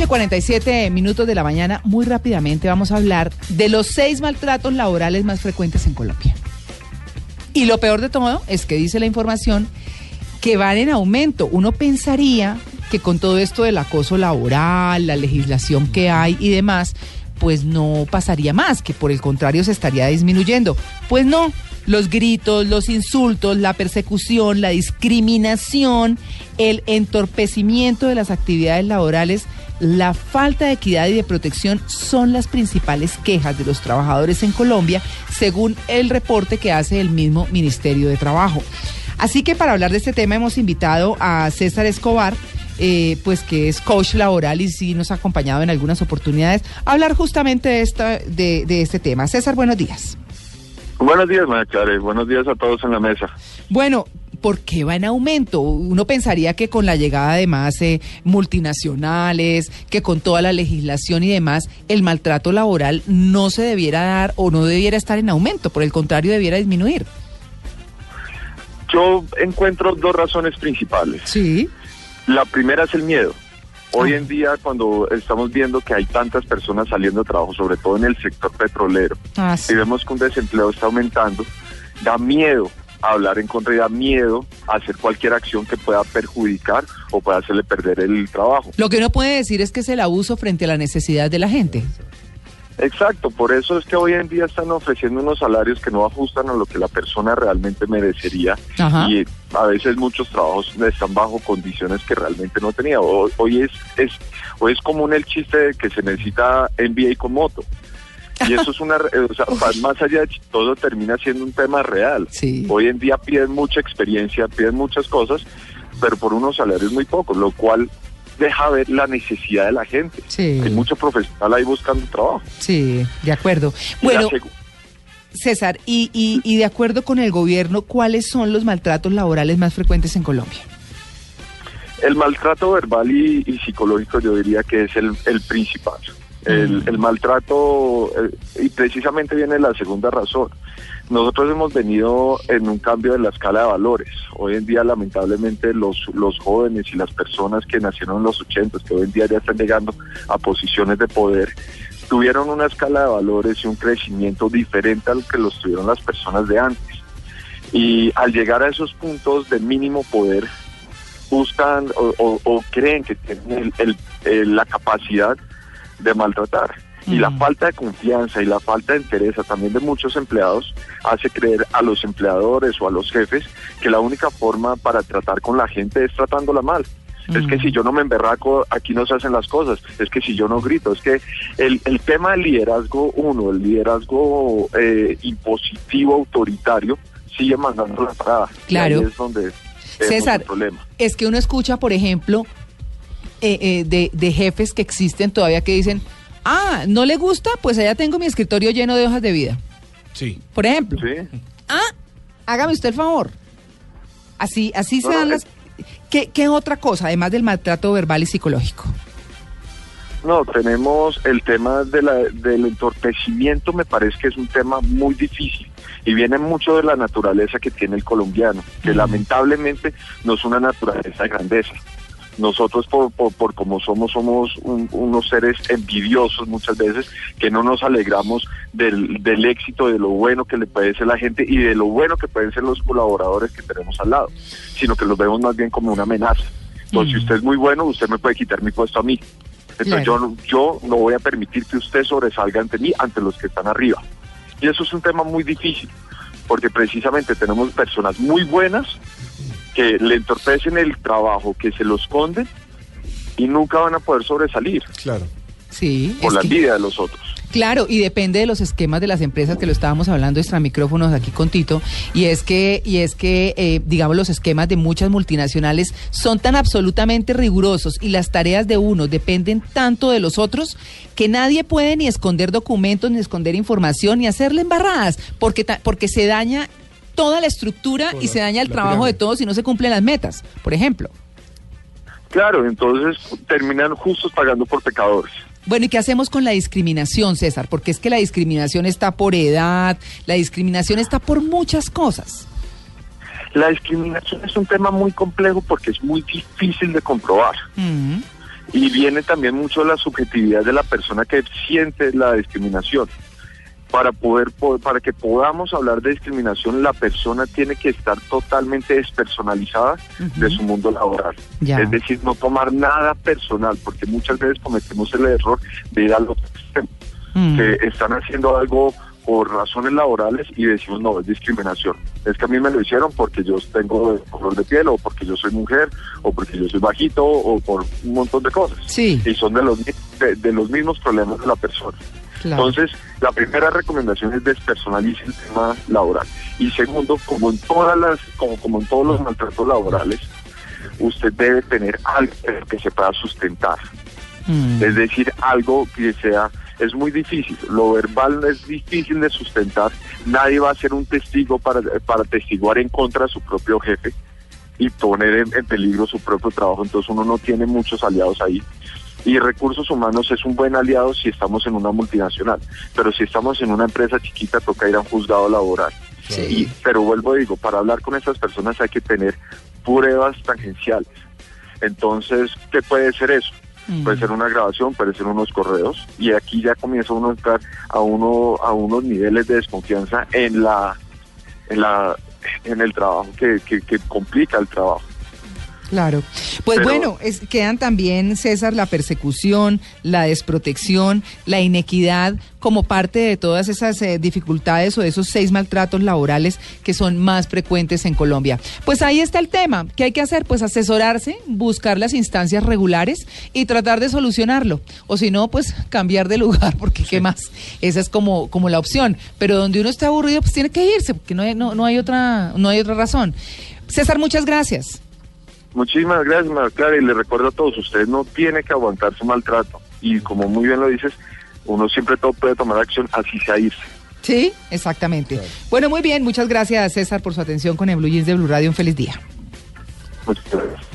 8.47 minutos de la mañana, muy rápidamente vamos a hablar de los seis maltratos laborales más frecuentes en Colombia. Y lo peor de todo es que dice la información que van en aumento. Uno pensaría que con todo esto del acoso laboral, la legislación que hay y demás, pues no pasaría más, que por el contrario se estaría disminuyendo. Pues no, los gritos, los insultos, la persecución, la discriminación, el entorpecimiento de las actividades laborales, la falta de equidad y de protección son las principales quejas de los trabajadores en Colombia, según el reporte que hace el mismo Ministerio de Trabajo. Así que para hablar de este tema hemos invitado a César Escobar, eh, pues que es coach laboral y sí nos ha acompañado en algunas oportunidades a hablar justamente de, esta, de, de este tema. César, buenos días. Buenos días, María buenos días a todos en la mesa. Bueno, ¿por qué va en aumento? Uno pensaría que con la llegada de más eh, multinacionales, que con toda la legislación y demás, el maltrato laboral no se debiera dar o no debiera estar en aumento, por el contrario, debiera disminuir. Yo encuentro dos razones principales. Sí. La primera es el miedo. Hoy en día, cuando estamos viendo que hay tantas personas saliendo de trabajo, sobre todo en el sector petrolero, Ah, sí. y vemos que un desempleo está aumentando, da miedo a hablar en contra y da miedo a hacer cualquier acción que pueda perjudicar o pueda hacerle perder el trabajo. Lo que uno puede decir es que es el abuso frente a la necesidad de la gente. Exacto, por eso es que hoy en día están ofreciendo unos salarios que no ajustan a lo que la persona realmente merecería Ajá. y a veces muchos trabajos están bajo condiciones que realmente no tenía. Hoy, hoy es, es hoy es común el chiste de que se necesita NBA con moto. Y eso es una, o sea, más allá de todo termina siendo un tema real. Sí. Hoy en día piden mucha experiencia, piden muchas cosas, pero por unos salarios muy pocos, lo cual deja ver la necesidad de la gente. Sí. Hay mucho profesional ahí buscando trabajo. Sí, de acuerdo. Bueno, César, y, y, y de acuerdo con el gobierno, ¿cuáles son los maltratos laborales más frecuentes en Colombia? El maltrato verbal y, y psicológico yo diría que es el, el principal. El, el maltrato, eh, y precisamente viene la segunda razón. Nosotros hemos venido en un cambio de la escala de valores. Hoy en día, lamentablemente, los, los jóvenes y las personas que nacieron en los 80, que hoy en día ya están llegando a posiciones de poder, tuvieron una escala de valores y un crecimiento diferente al que los tuvieron las personas de antes. Y al llegar a esos puntos de mínimo poder, buscan o, o- o creen que tienen el- el- el- la capacidad de maltratar. Y la Mm. falta de confianza y la falta de interés también de muchos empleados hace creer a los empleadores o a los jefes que la única forma para tratar con la gente es tratándola mal. Es que Mm. si yo no me emberraco, aquí no se hacen las cosas. Es que si yo no grito, es que el, el tema del liderazgo, uno, el liderazgo eh, impositivo, autoritario, sigue mandando la parada. Y Claro. ahí es donde César, el problema. es que uno escucha, por ejemplo, eh, eh, de, de jefes que existen todavía que dicen, ah, ¿no le gusta? Pues allá tengo mi escritorio lleno de hojas de vida. Sí. Por ejemplo. Sí. Ah, hágame usted el favor. Así, así se no, dan las... ¿Qué, ¿Qué otra cosa, además del maltrato verbal y psicológico? No, tenemos el tema de la, del entorpecimiento, me parece que es un tema muy difícil y viene mucho de la naturaleza que tiene el colombiano, que Ujú. lamentablemente no es una naturaleza de grandeza. Nosotros por, por, por como somos, somos un- unos seres envidiosos muchas veces, que no nos alegramos del, del éxito, de lo bueno que le puede ser la gente y de lo bueno que pueden ser los colaboradores que tenemos al lado, sino que los vemos más bien como una amenaza. Entonces, Mm. si usted es muy bueno, usted me puede quitar mi puesto a mí. Entonces Claro. yo, yo no voy a permitir que usted sobresalga ante mí, ante los que están arriba. Y eso es un tema muy difícil, porque precisamente tenemos personas muy buenas que le entorpecen el trabajo, que se lo esconden y nunca van a poder sobresalir Sí. por la que- envidia de los otros. Claro, y depende de los esquemas de las empresas que lo estábamos hablando extra micrófonos aquí con Tito, y es que, y es que eh, digamos, los esquemas de muchas multinacionales son tan absolutamente rigurosos y las tareas de uno dependen tanto de los otros que nadie puede ni esconder documentos, ni esconder información, ni hacerle embarradas, porque, porque se daña toda la estructura y se daña el trabajo de todos si no se cumplen las metas, por ejemplo. Claro, entonces terminan justos pagando por pecadores. Bueno, ¿y qué hacemos con la discriminación, César? Porque es que la discriminación está por edad, la discriminación está por muchas cosas. La discriminación es un tema muy complejo porque es muy difícil de comprobar. Y viene también mucho de la subjetividad de la persona que siente la discriminación para poder, para que podamos hablar de discriminación, la persona tiene que estar totalmente despersonalizada de su mundo laboral. Es decir, no tomar nada personal, porque muchas veces cometemos el error de ir al otro extremo, mm. que están haciendo algo por razones laborales y decimos no, es discriminación. Es que a mí me lo hicieron porque yo tengo color de piel o porque yo soy mujer o porque yo soy bajito o por un montón de cosas. Sí. Y son de los, de los mismos problemas de la persona. Entonces, la primera recomendación es despersonalizar el tema laboral. Y segundo, como en todas las, como, como en todos los maltratos laborales, usted debe tener algo que se pueda sustentar. Mm. Es decir, algo que sea, es muy difícil, lo verbal es difícil de sustentar, nadie va a ser un testigo para, para testiguar en contra de su propio jefe y poner en peligro su propio trabajo, entonces uno no tiene muchos aliados ahí y recursos humanos es un buen aliado si estamos en una multinacional, pero si estamos en una empresa chiquita toca ir a un juzgado laboral. Sí. pero vuelvo a digo, para hablar con estas personas hay que tener pruebas tangenciales. Entonces, ¿qué puede ser eso? Mm. Puede ser una grabación, puede ser unos correos y aquí ya comienza uno a entrar a uno a unos niveles de desconfianza en la en la en el trabajo que, que complica el trabajo. Claro. Pues bueno, es, quedan también, César, la persecución, la desprotección, la inequidad como parte de todas esas eh, dificultades o de esos seis maltratos laborales que son más frecuentes en Colombia. Pues ahí está el tema. ¿Qué hay que hacer? Pues asesorarse, buscar las instancias regulares y tratar de solucionarlo. O si no, pues cambiar de lugar, porque qué más. Esa es como, como la opción. Pero donde uno está aburrido, pues tiene que irse, porque no hay, no, no hay, otra, no hay otra razón. César, muchas gracias. Muchísimas gracias, María y le recuerdo a todos, usted no tiene que aguantar su maltrato. Y como muy bien lo dices, uno siempre todo puede tomar acción, así sea irse. Sí, exactamente. Bueno, muy bien, muchas gracias César por su atención con el Blue Jeans de Blue Radio. Un feliz día. Muchas gracias.